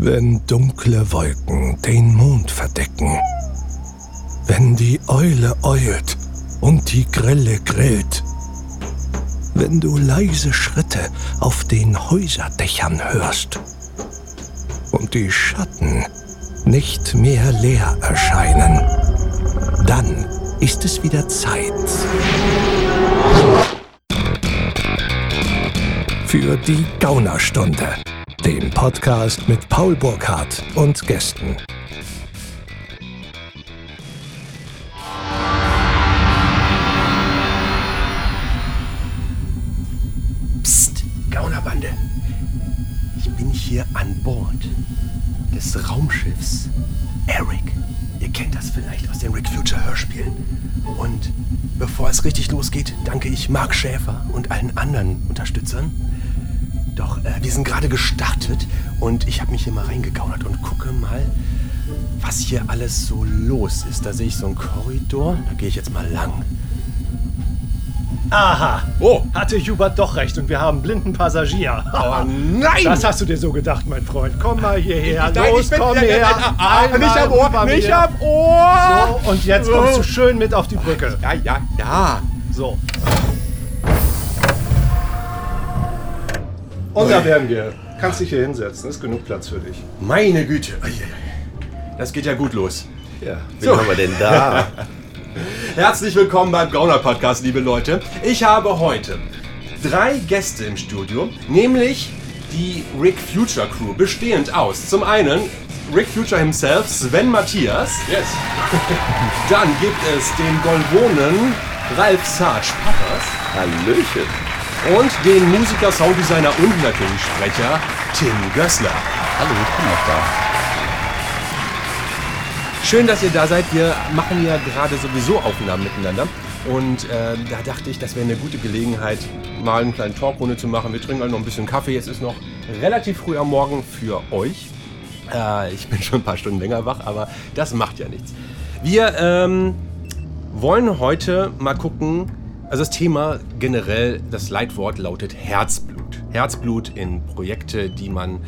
Wenn dunkle Wolken den Mond verdecken, wenn die Eule eult und die Grille grillt, wenn du leise Schritte auf den Häuserdächern hörst. Und die Schatten nicht mehr leer erscheinen, dann ist es wieder Zeit. Für die Gaunerstunde, den Podcast mit Paul Burkhardt und Gästen. Psst, Gaunerbande. Ich bin hier an Bord des Raumschiffs Eric. Ihr kennt das vielleicht aus den Rick Future Hörspielen. Und bevor es richtig losgeht, danke ich Mark Schäfer und allen anderen Unterstützern. Doch äh, wir sind gerade gestartet und ich habe mich hier mal reingegaunert und gucke mal, was hier alles so los ist. Da sehe ich so einen Korridor. Da gehe ich jetzt mal lang. Aha. Oh. Hatte Hubert doch recht und wir haben blinden Passagier. Oh nein! Das hast du dir so gedacht, mein Freund. Komm mal hierher. Nein, Los, ich komm her. nein, nicht am Ohr, nicht mir. am Ohr! So, und jetzt kommst du schön mit auf die Brücke. Ja, ja, ja. So. Und da wären wir. Kannst dich hier hinsetzen. Ist genug Platz für dich. Meine Güte. Das geht ja gut los. Ja. So. haben wir denn da? Herzlich willkommen beim Gauner Podcast, liebe Leute. Ich habe heute drei Gäste im Studio, nämlich die Rick Future Crew, bestehend aus zum einen Rick Future himself, Sven Matthias. Yes. Dann gibt es den Golvonen Ralf Sarge Pappers Hallöchen. Und den Musiker, Sounddesigner und natürlich Sprecher Tim Gössler. Hallo, ich bin auch da. Schön, dass ihr da seid. Wir machen ja gerade sowieso Aufnahmen miteinander. Und äh, da dachte ich, das wäre eine gute Gelegenheit, mal eine kleine Talkrunde zu machen. Wir trinken halt noch ein bisschen Kaffee. Es ist noch relativ früh am Morgen für euch. Äh, ich bin schon ein paar Stunden länger wach, aber das macht ja nichts. Wir ähm, wollen heute mal gucken, also das Thema generell, das Leitwort lautet Herzblut. Herzblut in Projekte, die man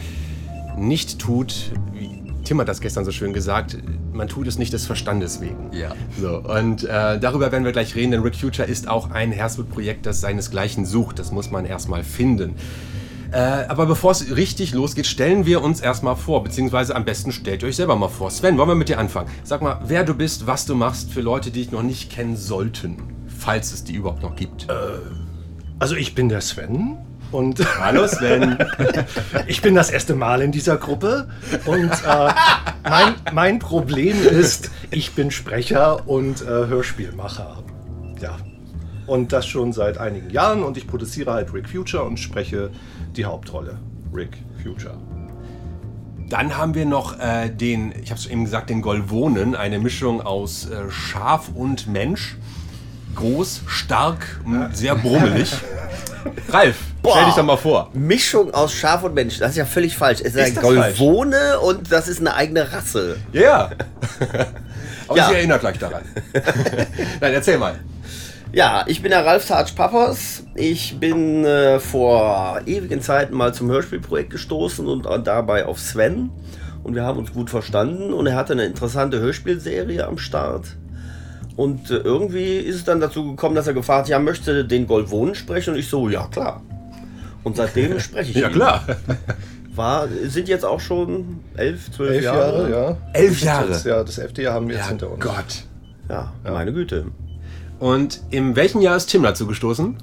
nicht tut, wie Tim hat das gestern so schön gesagt, man tut es nicht des Verstandes wegen. Ja. So, und äh, darüber werden wir gleich reden, denn Rick Future ist auch ein Herzblutprojekt, das seinesgleichen sucht. Das muss man erstmal finden. Äh, aber bevor es richtig losgeht, stellen wir uns erstmal vor, beziehungsweise am besten stellt ihr euch selber mal vor. Sven, wollen wir mit dir anfangen? Sag mal, wer du bist, was du machst für Leute, die dich noch nicht kennen sollten, falls es die überhaupt noch gibt. Also ich bin der Sven und Hallo Sven. ich bin das erste Mal in dieser Gruppe und äh, mein, mein Problem ist, ich bin Sprecher und äh, Hörspielmacher. Ja. Und das schon seit einigen Jahren und ich produziere halt Rick Future und spreche die Hauptrolle. Rick Future. Dann haben wir noch äh, den, ich habe es eben gesagt, den Golvonen, eine Mischung aus äh, Schaf und Mensch. Groß, stark, m, sehr brummelig. Ralf, stell dich doch mal vor. Mischung aus Schaf und Mensch, das ist ja völlig falsch. Es ist, ein das Golvone und das ist eine eigene Rasse. Ja, ja. Aber Ja. sie erinnert gleich daran. Nein, erzähl mal. Ja, ich bin der Ralf Sarge Pappers. Ich bin äh, vor ewigen Zeiten mal zum Hörspielprojekt gestoßen und äh, dabei auf Sven. Und wir haben uns gut verstanden und er hatte eine interessante Hörspielserie am Start. Und äh, irgendwie ist es dann dazu gekommen, dass er gefragt hat, ja, möchte den Golvonen sprechen? Und ich so, ja klar. Und seitdem spreche ich Ja, ihn. klar. War, sind jetzt auch schon elf, zwölf Elf Jahre. Jahre, ja. Elf Jahre. Das, ja, das elfte Jahr haben wir jetzt Ja, hinter uns. Gott. Ja, meine Güte. Und in welchem Jahr ist Tim dazu gestoßen?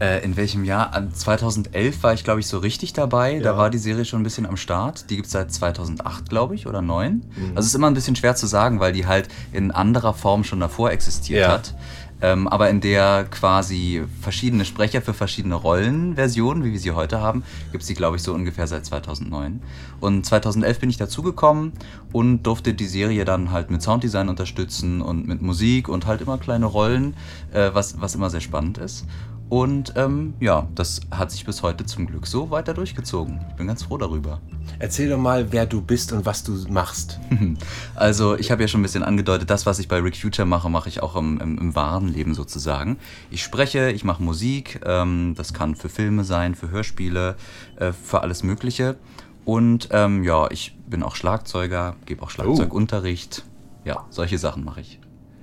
Äh, in welchem Jahr? An 2011 war ich, glaube ich, so richtig dabei. Da war die Serie schon ein bisschen am Start. Die gibt es seit 2008, glaube ich, oder 9. Mhm. Also es ist immer ein bisschen schwer zu sagen, weil die halt in anderer Form schon davor existiert Ja. hat. Ähm, aber in der quasi verschiedene Sprecher für verschiedene Rollenversionen, wie wir sie heute haben, gibt es die, glaube ich, so ungefähr seit 2009. Und 2011 bin ich dazugekommen und durfte die Serie dann halt mit Sounddesign unterstützen und mit Musik und halt immer kleine Rollen, äh, was, was immer sehr spannend ist. Und ähm, ja, das hat sich bis heute zum Glück so weiter durchgezogen. Ich bin ganz froh darüber. Erzähl doch mal, wer du bist und was du machst. Also ich habe ja schon ein bisschen angedeutet, das, was ich bei Rick Future mache, mache ich auch im, im, im wahren Leben sozusagen. Ich spreche, ich mache Musik, ähm, das kann für Filme sein, für Hörspiele, äh, für alles Mögliche. Und ähm, ja, ich bin auch Schlagzeuger, gebe auch Schlagzeugunterricht. Ja, solche Sachen mache ich.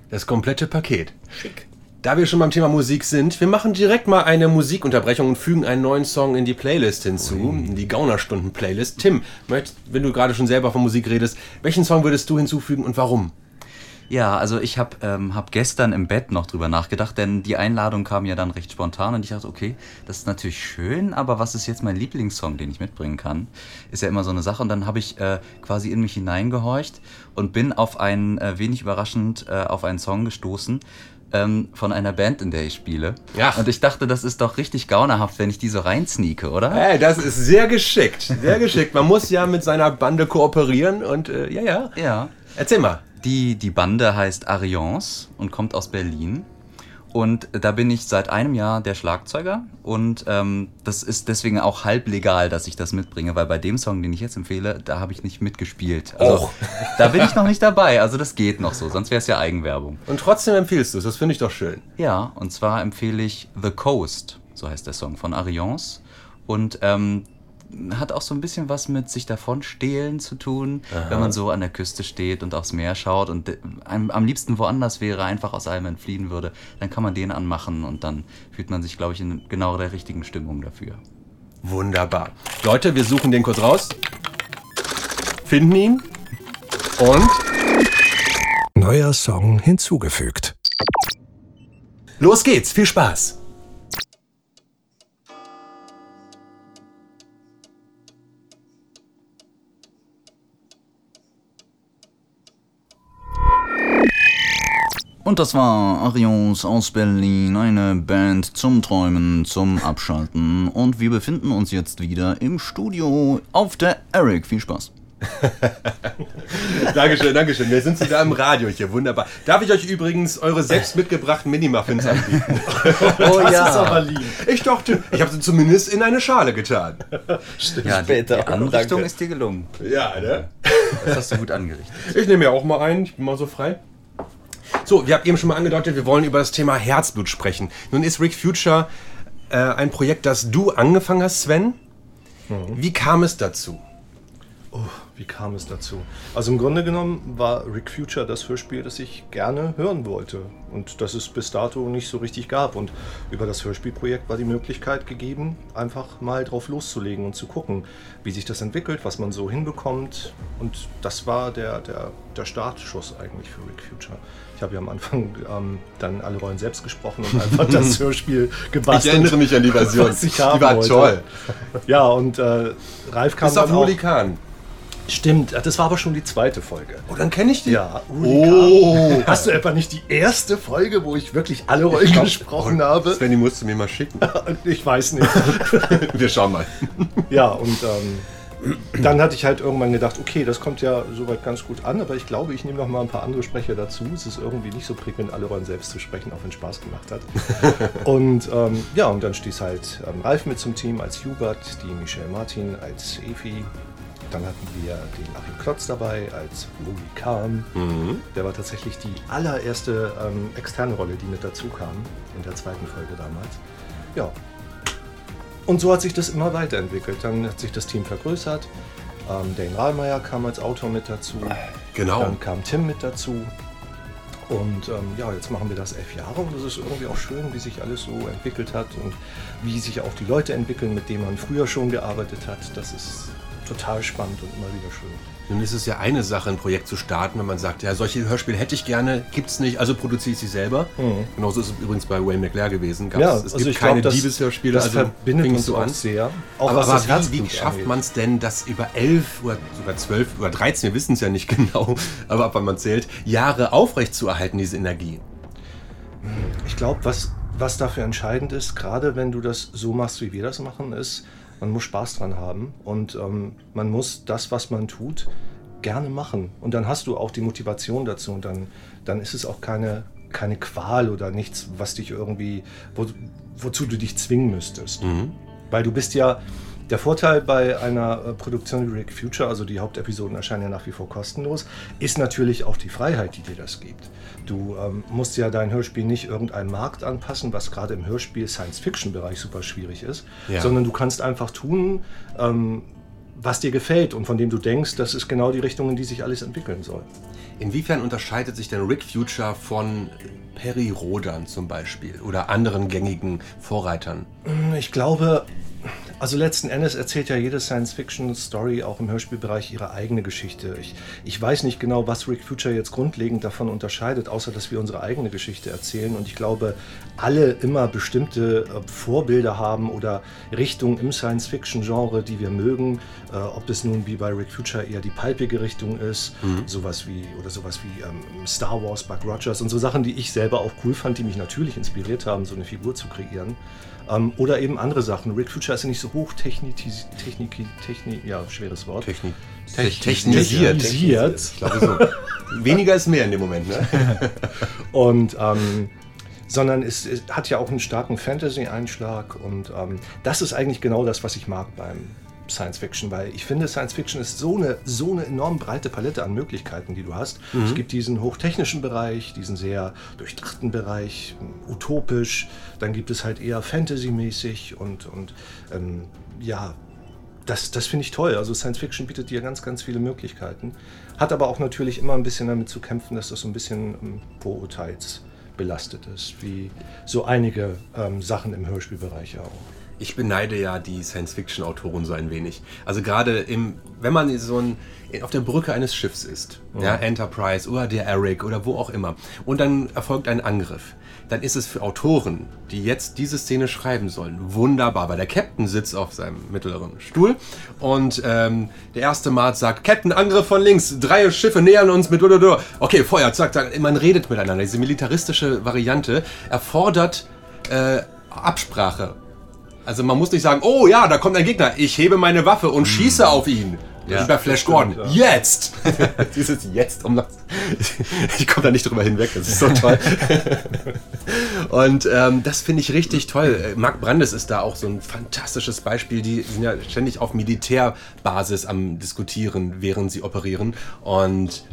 Das komplette Paket. Schick. Da wir schon beim Thema Musik sind, wir machen direkt mal eine Musikunterbrechung und fügen einen neuen Song in die Playlist hinzu, in die Gaunerstunden-Playlist. Tim, wenn du gerade schon selber von Musik redest, welchen Song würdest du hinzufügen und warum? Ja, also ich habe ähm, hab gestern im Bett noch drüber nachgedacht, denn die Einladung kam ja dann recht spontan und ich dachte, okay, das ist natürlich schön, aber was ist jetzt mein Lieblingssong, den ich mitbringen kann? Ist ja immer so eine Sache und dann habe ich äh, quasi in mich hineingehorcht und bin auf einen, äh, wenig überraschend, äh, auf einen Song gestoßen ähm, von einer Band, in der ich spiele. Ja. Und ich dachte, das ist doch richtig gaunerhaft, wenn ich die so reinsneake, oder? Hey, das ist sehr geschickt, sehr geschickt. Man muss ja mit seiner Bande kooperieren und äh, ja, ja. Ja. Erzähl mal. Die, die Bande heißt Ariance und kommt aus Berlin. Und da bin ich seit einem Jahr der Schlagzeuger. Und ähm, das ist deswegen auch halb legal, dass ich das mitbringe, weil bei dem Song, den ich jetzt empfehle, da habe ich nicht mitgespielt. Also Och. da bin ich noch nicht dabei. Also das geht noch so, sonst wäre es ja Eigenwerbung. Und trotzdem empfiehlst du es, das finde ich doch schön. Ja, und zwar empfehle ich The Coast, so heißt der Song von Ariance. Und ähm, hat auch so ein bisschen was mit sich davon stehlen zu tun, wenn man so an der Küste steht und aufs Meer schaut und äh, am, am liebsten woanders wäre, einfach aus allem entfliehen würde, dann kann man den anmachen und dann fühlt man sich, glaube ich, in genau der richtigen Stimmung dafür. Wunderbar. Leute, wir suchen den kurz raus. Finden ihn. Und Neuer Song hinzugefügt. los geht's. Viel Spaß. Und das war Arions aus Berlin, eine Band zum Träumen, zum Abschalten. Und wir befinden uns jetzt wieder im Studio auf der Eric. Viel Spaß. Dankeschön, Dankeschön. Wir sind sogar im Radio hier. Wunderbar. Darf ich euch übrigens eure selbst mitgebrachten Mini-Muffins anbieten? Oh das ist aber lieb. Ich dachte, ich habe sie zumindest in eine Schale getan. Ja, die, Später. die Anrichtung Danke. ist dir gelungen. Ja, ne? Das hast du gut angerichtet. Ich nehme ja auch mal einen. Ich bin mal so frei. So, wir haben eben schon mal angedeutet, wir wollen über das Thema Herzblut sprechen. Nun ist Rick Future äh, ein Projekt, das du angefangen hast, Sven. Wie kam es dazu? Wie kam es dazu? Also im Grunde genommen war Rick Future das Hörspiel, das ich gerne hören wollte und das es bis dato nicht so richtig gab. Und über das Hörspielprojekt war die Möglichkeit gegeben, einfach mal drauf loszulegen und zu gucken, wie sich das entwickelt, was man so hinbekommt. Und das war der, der, der Startschuss eigentlich für Rick Future. Ich habe ja am Anfang ähm, dann alle Rollen selbst gesprochen und einfach das Hörspiel gebastelt. Ich erinnere mich an die Version. Die war wollte. toll. Ja, und äh, Ralf kam Bis auf Lulikan. Stimmt, das war aber schon die zweite Folge. Oh, dann kenne ich die. Ja, Oh. Hast du etwa nicht die erste Folge, wo ich wirklich alle Rollen gesprochen habe? Sven, die musst du mir mal schicken. Ich weiß nicht. Wir schauen mal. Ja, und ähm, dann hatte ich halt irgendwann gedacht, okay, das kommt ja soweit ganz gut an, aber ich glaube, ich nehme noch mal ein paar andere Sprecher dazu. Es ist irgendwie nicht so prickelnd, alle Rollen selbst zu sprechen, auch wenn es Spaß gemacht hat. und ähm, ja, und dann stieß halt ähm, Ralf mit zum Team als Hubert, die Michelle Martin als Efi. Dann hatten wir den Achim Klotz dabei als Luli Kahn. Der war tatsächlich die allererste ähm, externe Rolle, die mit dazu kam, in der zweiten Folge damals. Ja, und so hat sich das immer weiterentwickelt. Dann hat sich das Team vergrößert. Ähm, Dane Rahlmeier kam als Autor mit dazu. Genau. Dann kam Tim mit dazu. Und ähm, ja, jetzt machen wir das elf Jahre und es ist irgendwie auch schön, wie sich alles so entwickelt hat und wie sich auch die Leute entwickeln, mit denen man früher schon gearbeitet hat. Das ist total spannend und immer wieder schön. Nun ist es ja eine Sache, ein Projekt zu starten, wenn man sagt, ja, solche Hörspiele hätte ich gerne, gibt's nicht, also produziere ich sie selber. Genauso ist es übrigens bei Wayne McLair gewesen. Gab's, Mhm. Ja, es also gibt ich keine glaub, das- also verbindet uns so an. sehr, auch aber was aber wie, wie schafft man es denn, dass über elf oder sogar zwölf oder 13, wir wissen es ja nicht genau, aber ab wann man zählt, Jahre aufrechtzuerhalten, diese Energie? Ich glaube, was, was dafür entscheidend ist, gerade wenn du das so machst, wie wir das machen, ist, man muss Spaß dran haben und ähm, man muss das, was man tut, gerne machen. Und dann hast du auch die Motivation dazu und dann, dann ist es auch keine, keine Qual oder nichts, was dich irgendwie, wo, wozu du dich zwingen müsstest. Weil du bist ja, der Vorteil bei einer äh, Produktion wie Rick Future, also die Hauptepisoden erscheinen ja nach wie vor kostenlos, ist natürlich auch die Freiheit, die dir das gibt. Du ähm, musst ja dein Hörspiel nicht irgendeinem Markt anpassen, was gerade im Hörspiel Science-Fiction-Bereich super schwierig ist, Ja. sondern du kannst einfach tun, ähm, was dir gefällt und von dem du denkst, das ist genau die Richtung, in die sich alles entwickeln soll. Inwiefern unterscheidet sich denn Rick Future von Perry Rodan zum Beispiel oder anderen gängigen Vorreitern? Ich glaube, also letzten Endes erzählt ja jede Science-Fiction-Story auch im Hörspielbereich ihre eigene Geschichte. Ich, ich weiß nicht genau, was Rick Future jetzt grundlegend davon unterscheidet, außer dass wir unsere eigene Geschichte erzählen. Und ich glaube, alle immer bestimmte äh, Vorbilder haben oder Richtungen im Science-Fiction-Genre, die wir mögen. Äh, ob es nun wie bei Rick Future eher die palpige Richtung ist, mhm. sowas wie oder sowas wie ähm, Star Wars, Buck Rogers und so Sachen, die ich selber auch cool fand, die mich natürlich inspiriert haben, so eine Figur zu kreieren. Ähm, oder eben andere Sachen. Rick Future ist ja nicht so hoch technik, technik, technik ja, schweres Wort. Technik, technisiert. technisiert. Ich glaube so. Weniger ist mehr in dem Moment, ne? und ähm, sondern es, es, hat ja auch einen starken Fantasy-Einschlag und ähm, das ist eigentlich genau das, was ich mag beim Science Fiction, weil ich finde, Science Fiction ist so eine, so eine enorm breite Palette an Möglichkeiten, die du hast. Mhm. Es gibt diesen hochtechnischen Bereich, diesen sehr durchdachten Bereich, utopisch, dann gibt es halt eher Fantasy-mäßig und, und ähm, ja, das, das finde ich toll. Also Science Fiction bietet dir ganz, ganz viele Möglichkeiten. Hat aber auch natürlich immer ein bisschen damit zu kämpfen, dass das so ein bisschen ähm, vorurteilsbelastet ist, wie so einige ähm, Sachen im Hörspielbereich auch ich beneide ja die Science-Fiction-Autoren so ein wenig. Also gerade im, wenn man so ein, auf der Brücke eines Schiffs ist, ja. ja, Enterprise oder der Eric oder wo auch immer, und dann erfolgt ein Angriff, dann ist es für Autoren, die jetzt diese Szene schreiben sollen, wunderbar, weil der Captain sitzt auf seinem mittleren Stuhl und ähm, der erste Mart sagt, Captain, Angriff von links, drei Schiffe nähern uns mit Okay, Feuer, zack, zack, man redet miteinander. Diese militaristische Variante erfordert äh, Absprache also man muss nicht sagen, oh ja, da kommt ein Gegner, ich hebe meine Waffe und schieße hm. auf ihn. Ja, bei Flash Gordon. Ja. Jetzt! Dieses Jetzt, um das, Ich komme da nicht drüber hinweg, das ist so toll. Und ähm, das finde ich richtig toll. Äh, Mark Brandes ist da auch so ein fantastisches Beispiel. Die sind ja ständig auf Militärbasis am Diskutieren, während sie operieren. Und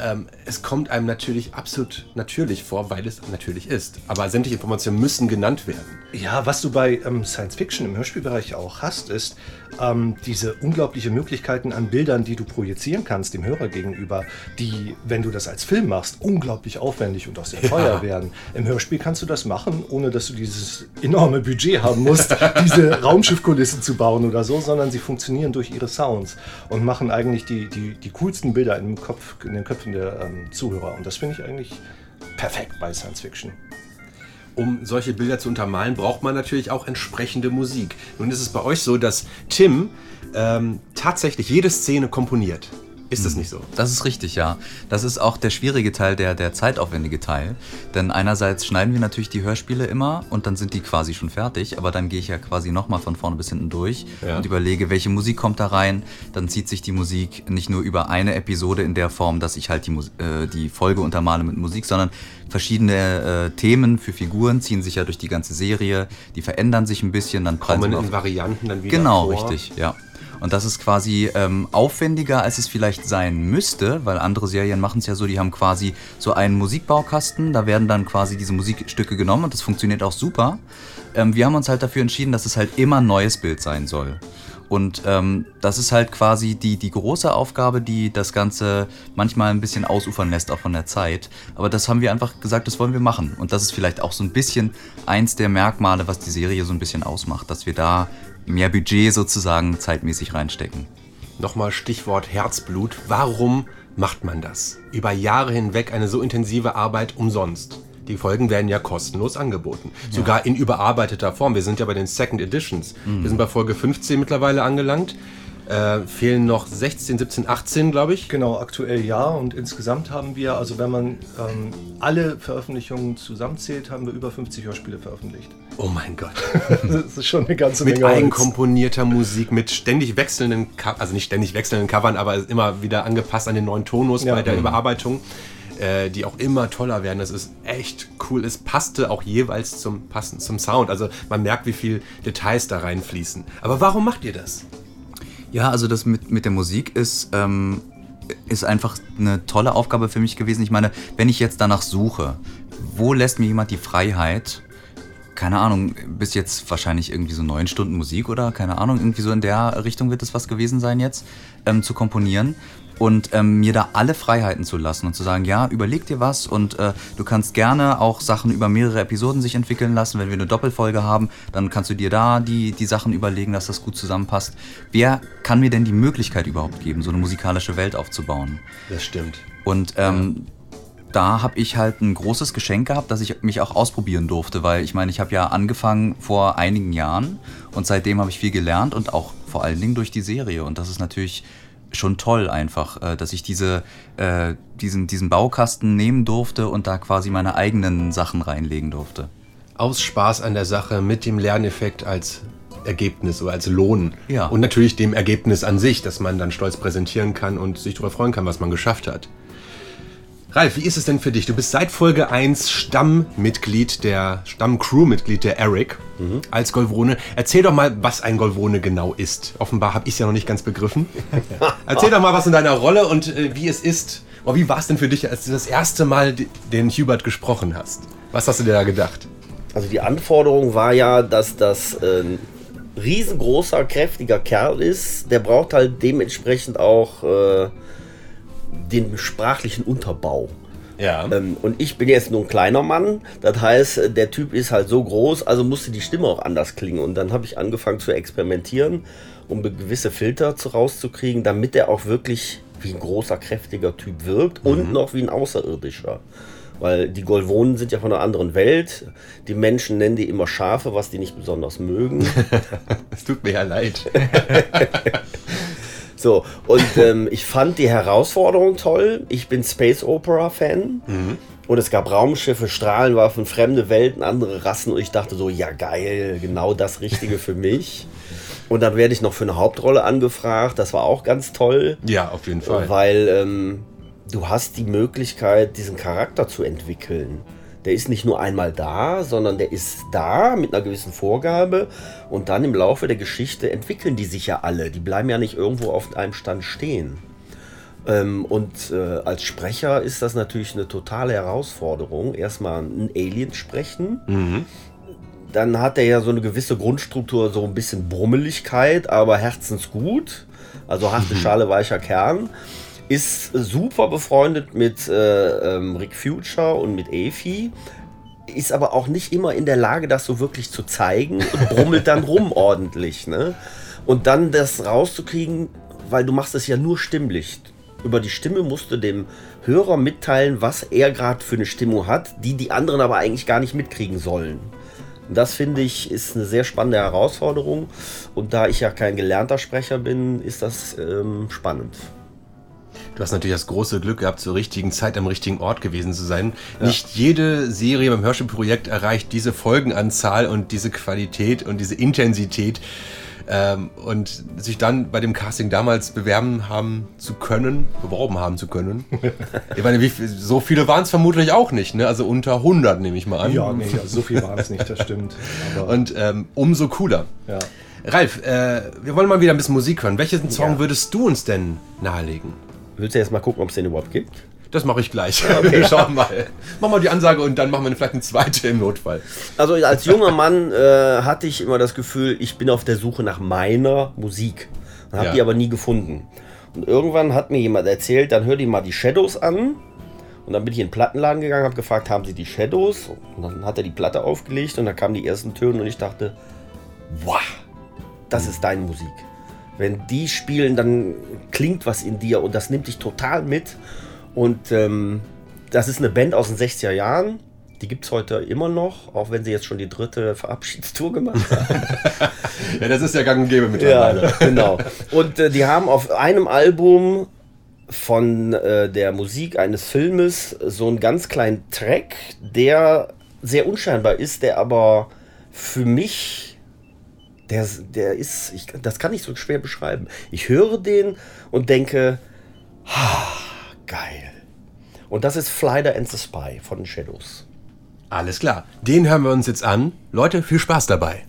ähm, es kommt einem natürlich absolut natürlich vor, weil es natürlich ist. Aber sämtliche Informationen müssen genannt werden. Ja, was du bei ähm, Science Fiction im Hörspielbereich auch hast, ist ähm, diese unglaubliche Möglichkeiten an Bildern, die du projizieren kannst dem Hörer gegenüber, die, wenn du das als Film machst, unglaublich aufwendig und auch sehr teuer ja. werden. Im Hörspiel kannst du das machen, ohne dass du dieses enorme Budget haben musst, diese Raumschiffkulissen zu bauen oder so, sondern sie funktionieren durch ihre Sounds und machen eigentlich die, die, die coolsten Bilder in, Kopf, in den Köpfen der ähm, Zuhörer. Und das finde ich eigentlich perfekt bei Science Fiction. Um solche Bilder zu untermalen, braucht man natürlich auch entsprechende Musik. Nun ist es bei euch so, dass Tim ähm, tatsächlich jede Szene komponiert. Ist das hm. nicht so? Das ist richtig, ja. Das ist auch der schwierige Teil, der, der zeitaufwendige Teil. Denn einerseits schneiden wir natürlich die Hörspiele immer und dann sind die quasi schon fertig, aber dann gehe ich ja quasi nochmal von vorne bis hinten durch ja. und überlege, welche Musik kommt da rein. Dann zieht sich die Musik nicht nur über eine Episode in der Form, dass ich halt die, äh, die Folge untermale mit Musik, sondern verschiedene äh, Themen für Figuren ziehen sich ja durch die ganze Serie, die verändern sich ein bisschen, dann kommen in Varianten dann wieder Genau, vor. richtig, ja. Und das ist quasi ähm, aufwendiger, als es vielleicht sein müsste, weil andere Serien machen es ja so, die haben quasi so einen Musikbaukasten, da werden dann quasi diese Musikstücke genommen und das funktioniert auch super. Ähm, wir haben uns halt dafür entschieden, dass es halt immer ein neues Bild sein soll. Und ähm, das ist halt quasi die, die große Aufgabe, die das Ganze manchmal ein bisschen ausufern lässt, auch von der Zeit. Aber das haben wir einfach gesagt, das wollen wir machen. Und das ist vielleicht auch so ein bisschen eins der Merkmale, was die Serie so ein bisschen ausmacht, dass wir da mehr Budget sozusagen zeitmäßig reinstecken. Nochmal Stichwort Herzblut. Warum macht man das? Über Jahre hinweg eine so intensive Arbeit umsonst. Die Folgen werden ja kostenlos angeboten. Ja. Sogar in überarbeiteter Form. Wir sind ja bei den Second Editions. Mhm. Wir sind bei Folge 15 mittlerweile angelangt. Äh, fehlen noch 16, 17, 18, glaube ich. Genau, aktuell ja. Und insgesamt haben wir, also wenn man ähm, alle Veröffentlichungen zusammenzählt, haben wir über 50 Hörspiele veröffentlicht. Oh mein Gott. das ist schon eine ganze Menge. Mit eigenkomponierter Musik, mit ständig wechselnden, also nicht ständig wechselnden Covern, aber immer wieder angepasst an den neuen Tonus ja, bei der mhm. Überarbeitung äh, die auch immer toller werden. Das ist echt cool. Es passte auch jeweils zum, passen, zum Sound. Also man merkt, wie viel Details da reinfließen. Aber warum macht ihr das? Ja, also das mit, mit der Musik ist, ähm, ist einfach eine tolle Aufgabe für mich gewesen. Ich meine, wenn ich jetzt danach suche, wo lässt mir jemand die Freiheit, keine Ahnung, bis jetzt wahrscheinlich irgendwie so neun Stunden Musik oder keine Ahnung, irgendwie so in der Richtung wird es was gewesen sein jetzt, ähm, zu komponieren und ähm, mir da alle Freiheiten zu lassen und zu sagen, ja, überleg dir was und äh, du kannst gerne auch Sachen über mehrere Episoden sich entwickeln lassen. Wenn wir eine Doppelfolge haben, dann kannst du dir da die, die Sachen überlegen, dass das gut zusammenpasst. Wer kann mir denn die Möglichkeit überhaupt geben, so eine musikalische Welt aufzubauen? Das stimmt. Und ähm, da habe ich halt ein großes Geschenk gehabt, dass ich mich auch ausprobieren durfte, weil ich meine, ich habe ja angefangen vor einigen Jahren und seitdem habe ich viel gelernt und auch vor allen Dingen durch die Serie. Und das ist natürlich schon toll einfach, äh, dass ich diese, äh, diesen, diesen Baukasten nehmen durfte und da quasi meine eigenen Sachen reinlegen durfte. Aus Spaß an der Sache mit dem Lerneffekt als Ergebnis oder als Lohn. Ja. Und natürlich dem Ergebnis an sich, dass man dann stolz präsentieren kann und sich darüber freuen kann, was man geschafft hat. Ralf, wie ist es denn für dich? Du bist seit Folge 1 Stammmitglied der Stammcrew-Mitglied der Eric als Golvrone. Erzähl doch mal, was ein Golvrone genau ist. Offenbar habe ich es ja noch nicht ganz begriffen. Erzähl doch mal was in deiner Rolle und äh, wie es ist. Oder wie war es denn für dich, als du das erste Mal den Hubert gesprochen hast? Was hast du dir da gedacht? Also die Anforderung war ja, dass das äh, ein riesengroßer, kräftiger Kerl ist. Der braucht halt dementsprechend auch äh, den sprachlichen Unterbau. Ja. Ähm, und ich bin jetzt nur ein kleiner Mann. Das heißt, der Typ ist halt so groß, also musste die Stimme auch anders klingen. Und dann habe ich angefangen zu experimentieren, um gewisse Filter zu rauszukriegen, damit er auch wirklich wie ein großer, kräftiger Typ wirkt und noch wie ein Außerirdischer. Weil die Golvonen sind ja von einer anderen Welt. Die Menschen nennen die immer Schafe, was die nicht besonders mögen. Es tut mir ja leid. So, und ähm, ich fand die Herausforderung toll. Ich bin Space Opera Fan. Und es gab Raumschiffe, Strahlenwaffen, fremde Welten, andere Rassen. Und ich dachte so, ja geil, genau das Richtige für mich. Und dann werde ich noch für eine Hauptrolle angefragt. Das war auch ganz toll. Ja, auf jeden Fall. Weil ähm, du hast die Möglichkeit, diesen Charakter zu entwickeln. Der ist nicht nur einmal da, sondern der ist da mit einer gewissen Vorgabe und dann im Laufe der Geschichte entwickeln die sich ja alle. Die bleiben ja nicht irgendwo auf einem Stand stehen. Ähm, und äh, als Sprecher ist das natürlich eine totale Herausforderung. Erstmal einen Alien sprechen. Dann hat er ja so eine gewisse Grundstruktur, so ein bisschen Brummeligkeit, aber herzensgut. Also harte Schale, weicher Kern. Ist super befreundet mit äh, ähm, Rick Future und mit Efi. Ist aber auch nicht immer in der Lage, das so wirklich zu zeigen und brummelt dann rum ordentlich. Ne? Und dann das rauszukriegen, weil du machst es ja nur stimmlich. Über die Stimme musst du dem Hörer mitteilen, was er gerade für eine Stimmung hat, die die anderen aber eigentlich gar nicht mitkriegen sollen. Und Das finde ich ist eine sehr spannende Herausforderung. Und da ich ja kein gelernter Sprecher bin, ist das ähm, spannend. Du hast natürlich das große Glück gehabt, zur richtigen Zeit am richtigen Ort gewesen zu sein. Nicht jede Serie beim Hörspielprojekt erreicht diese Folgenanzahl und diese Qualität und diese Intensität. Ähm, und sich dann bei dem Casting damals bewerben haben zu können, beworben haben zu können. ich meine, wie, so viele waren es vermutlich auch nicht, ne? Also unter 100 nehme ich mal an. Ja, nee, also so viel war es nicht, das stimmt. Aber, Und ähm, umso cooler. ja. Ralf, äh, wir wollen mal wieder ein bisschen Musik hören. Welchen Song Ja. würdest du uns denn nahelegen? Willst du jetzt mal gucken, ob es den überhaupt gibt? Das mache ich gleich. Wir schauen mal. Machen wir die Ansage und dann machen wir vielleicht eine zweite im Notfall. Also als junger Mann äh, hatte ich immer das Gefühl, ich bin auf der Suche nach meiner Musik. Habe Ja. die aber nie gefunden. Und irgendwann hat mir jemand erzählt, dann hör dir mal die Shadows an. Und dann bin ich in den Plattenladen gegangen, habe gefragt, haben sie die Shadows? Und dann hat er die Platte aufgelegt und dann kamen die ersten Töne und ich dachte, wow, das ist deine Musik. Wenn die spielen, dann klingt was in dir und das nimmt dich total mit. Und ähm, das ist eine Band aus den 60er Jahren. Die gibt es heute immer noch, auch wenn sie jetzt schon die dritte Verabschiedstour gemacht haben. Ja, das ist ja gang und gäbe mittlerweile. Ja, genau. Und äh, die haben auf einem Album von äh, der Musik eines Filmes so einen ganz kleinen Track, der sehr unscheinbar ist, der aber für mich, der, der ist, ich, das kann ich so schwer beschreiben. Ich höre den und denke, ha, geil. Und das ist Flyder and the Spy von Shadows. Alles klar. Den hören wir uns jetzt an. Leute, viel Spaß dabei.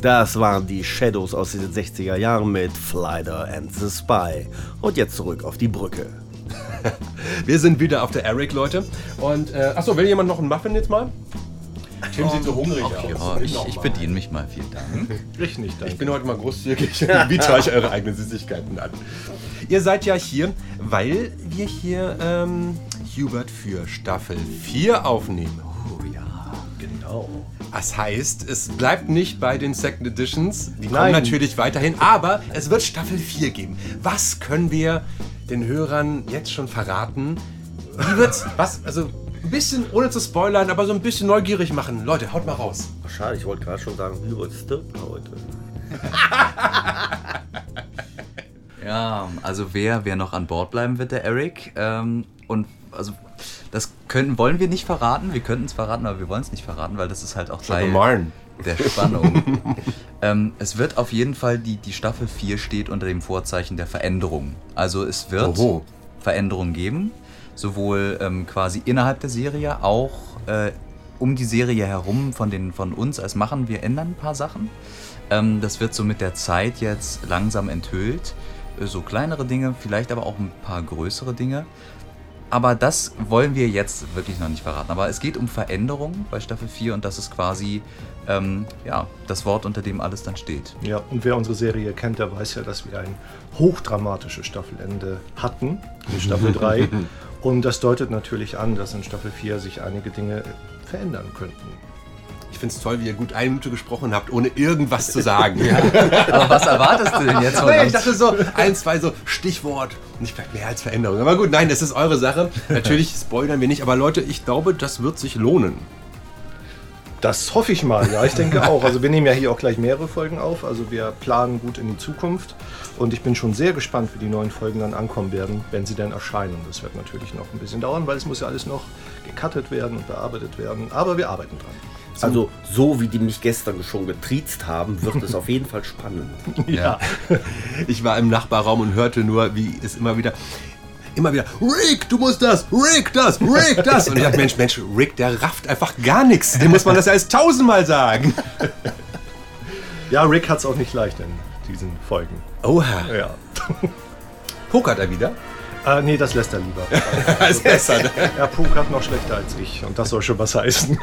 Das waren die Shadows aus den 60er Jahren mit Flider and the Spy. Und jetzt zurück auf die Brücke. Wir sind wieder auf der Eric, Leute. Und, äh, achso, will jemand noch einen Muffin jetzt mal? Tim sieht so hungrig aus. Ja, ich, ich bediene mich mal, vielen Dank. Ich nicht, danke. Ich bin heute mal großzügig. Bietet euch eure eigenen Süßigkeiten an. Ihr seid ja hier, weil wir hier ähm, Hubert für Staffel 4 aufnehmen. Oh ja. Genau. Das heißt, es bleibt nicht bei den Second Editions. Die kommen Nein. natürlich weiterhin, aber es wird Staffel 4 geben. Was können wir den Hörern jetzt schon verraten? Wie wird's? Was? Also ein bisschen, ohne zu spoilern, aber so ein bisschen neugierig machen. Leute, haut mal raus. Schade, ich wollte gerade schon sagen, Hubert stirbt heute. Ja, also wer, wer noch an Bord bleiben wird, der Eric. Ähm, und also das können, wollen wir nicht verraten. Wir könnten es verraten, aber wir wollen es nicht verraten, weil das ist halt auch Teil der Spannung. ähm, es wird auf jeden Fall, die, die Staffel 4 steht unter dem Vorzeichen der Veränderung. Also es wird Oho. Veränderungen geben, sowohl ähm, quasi innerhalb der Serie, auch äh, um die Serie herum von, den, von uns als Machen. Wir ändern ein paar Sachen. Ähm, das wird so mit der Zeit jetzt langsam enthüllt. Äh, So kleinere Dinge, vielleicht aber auch ein paar größere Dinge. Aber das wollen wir jetzt wirklich noch nicht verraten. Aber es geht um Veränderung bei Staffel 4 und das ist quasi ähm, ja, das Wort, unter dem alles dann steht. Ja, und wer unsere Serie kennt, der weiß ja, dass wir ein hochdramatisches Staffelende hatten in Staffel 3. Und das deutet natürlich an, dass in Staffel 4 sich einige Dinge verändern könnten. Ich finde es toll, wie ihr gut eine Minute gesprochen habt, ohne irgendwas zu sagen. Aber was erwartest du denn jetzt von Naja, ich uns? dachte so, ein, zwei so Stichwort. Nicht mehr als Veränderung. Aber gut, nein, das ist eure Sache. Natürlich spoilern wir nicht, aber Leute, ich glaube, das wird sich lohnen. Das hoffe ich mal, ja, ich denke auch. Also wir nehmen ja hier auch gleich mehrere Folgen auf. Also wir planen gut in die Zukunft. Und ich bin schon sehr gespannt, wie die neuen Folgen dann ankommen werden, wenn sie denn erscheinen. Das wird natürlich noch ein bisschen dauern, weil es muss ja alles noch gecuttet werden und bearbeitet werden. Aber wir arbeiten dran. Also, so wie die mich gestern schon getriezt haben, wird es auf jeden Fall spannend. Ja. Ich war im Nachbarraum und hörte nur, wie es immer wieder. Immer wieder, Rick, du musst das, Rick, das, Rick, das. Und ich dachte, Mensch, Mensch, Rick, der rafft einfach gar nichts. Dem muss man das ja erst tausendmal sagen. Ja, Rick hat es auch nicht leicht in diesen Folgen. Oha. Ja. Pokert er wieder? Äh, nee, das lässt er lieber. Ist besser. ne? er pokert noch schlechter als ich. Und das soll schon was heißen.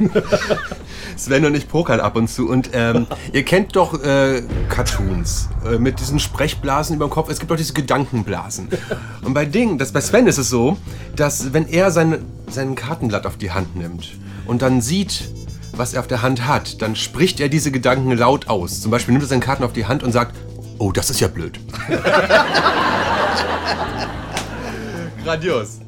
Sven und ich pokern ab und zu. Und ähm, ihr kennt doch äh, Cartoons äh, mit diesen Sprechblasen über dem Kopf. Es gibt doch diese Gedankenblasen. Und bei Ding, das, bei Sven ist es so, dass wenn er sein, sein Kartenblatt auf die Hand nimmt und dann sieht, was er auf der Hand hat, dann spricht er diese Gedanken laut aus. Zum Beispiel nimmt er seine Karten auf die Hand und sagt, oh, das ist ja blöd. Grandios.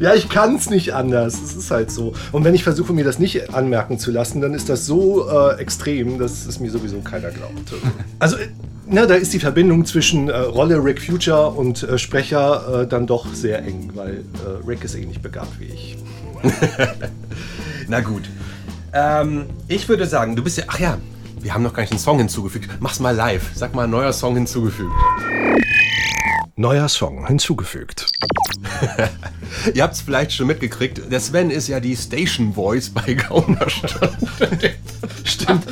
Ja, ich kann es nicht anders. Es ist halt so. Und wenn ich versuche, mir das nicht anmerken zu lassen, dann ist das so äh, extrem, dass es mir sowieso keiner glaubt. Also, äh, na, da ist die Verbindung zwischen äh, Rolle Rick Future und äh, Sprecher äh, dann doch sehr eng, weil äh, Rick ist ähnlich begabt wie ich. Na gut. Ähm, ich würde sagen, du bist ja. Ach ja, wir haben noch gar nicht einen Song hinzugefügt. Mach's mal live. Sag mal, neuer Song hinzugefügt. Neuer Song hinzugefügt. Ihr habt es vielleicht schon mitgekriegt. Der Sven ist ja die Station Voice bei Gaunerstunde. Stimmt.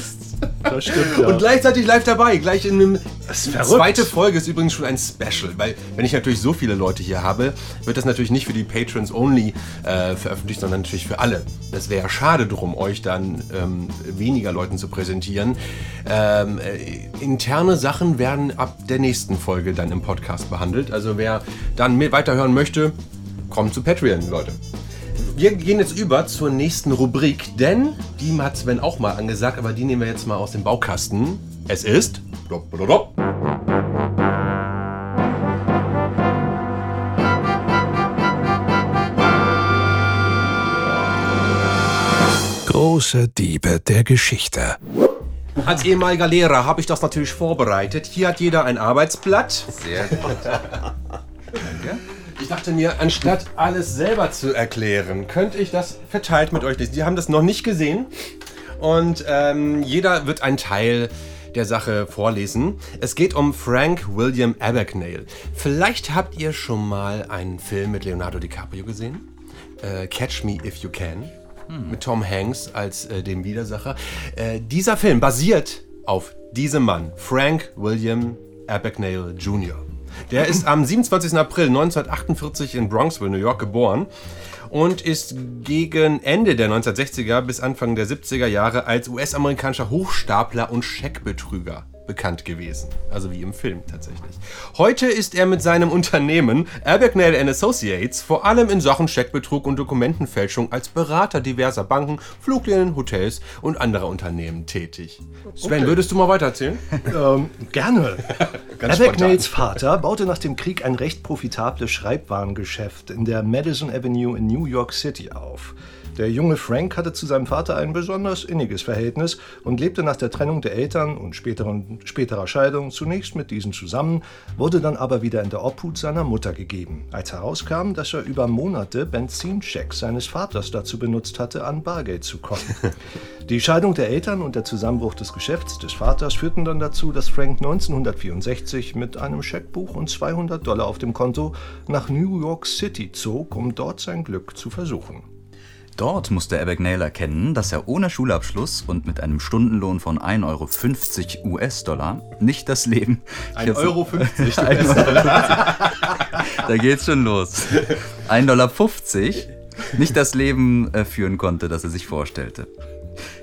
Das stimmt, ja. Und gleichzeitig live dabei. Gleich in einem. Das ist verrückt. zweite Folge ist übrigens schon ein Special, weil wenn ich natürlich so viele Leute hier habe, wird das natürlich nicht für die Patrons only äh, veröffentlicht, sondern natürlich für alle. Das wäre ja schade drum, euch dann ähm, weniger Leuten zu präsentieren. Ähm, äh, interne Sachen werden ab der nächsten Folge dann im Podcast behandelt. Also wer dann weiterhören möchte, kommt zu Patreon, Leute. Wir gehen jetzt über zur nächsten Rubrik, denn die hat Sven auch mal angesagt, aber die nehmen wir jetzt mal aus dem Baukasten. Es ist. Große Diebe der Geschichte. Als ehemaliger Lehrer habe ich das natürlich vorbereitet. Hier hat jeder ein Arbeitsblatt. Sehr gut. Ich dachte mir, anstatt alles selber zu erklären, könnte ich das verteilt mit euch lesen. Die haben das noch nicht gesehen. Und ähm, jeder wird einen Teil der Sache vorlesen. Es geht um Frank William Abagnale. Vielleicht habt ihr schon mal einen Film mit Leonardo DiCaprio gesehen. Äh, Catch Me If You Can. Mit Tom Hanks als äh, dem Widersacher. Äh, dieser Film basiert auf diesem Mann, Frank William Abagnale Jr. Der ist am 27. April 1948 in Bronxville, New York geboren und ist gegen Ende der 1960er bis Anfang der 70er Jahre als US-amerikanischer Hochstapler und Scheckbetrüger bekannt gewesen. Also wie im Film tatsächlich. Heute ist er mit seinem Unternehmen Abagnale Associates vor allem in Sachen Scheckbetrug und Dokumentenfälschung als Berater diverser Banken, Fluglinien, Hotels und anderer Unternehmen tätig. Sven, Okay. würdest du mal weitererzählen? Ähm, gerne. Abagnales Vater baute nach dem Krieg ein recht profitables Schreibwarengeschäft in der Madison Avenue in New York City auf. Der junge Frank hatte zu seinem Vater ein besonders inniges Verhältnis und lebte nach der Trennung der Eltern und späteren, späterer Scheidung zunächst mit diesen zusammen, wurde dann aber wieder in der Obhut seiner Mutter gegeben, als herauskam, dass er über Monate Benzinchecks seines Vaters dazu benutzt hatte, an Bargeld zu kommen. Die Scheidung der Eltern und der Zusammenbruch des Geschäfts des Vaters führten dann dazu, dass Frank 1964 mit einem Scheckbuch und 200 Dollar auf dem Konto nach New York City zog, um dort sein Glück zu versuchen. Dort musste Abagnale erkennen, dass er ohne Schulabschluss und mit einem Stundenlohn von 1,50 Euro US-Dollar nicht das Leben. 1,50 Euro. Da geht's schon los. 1,50 Dollar nicht das Leben äh, führen konnte, das er sich vorstellte.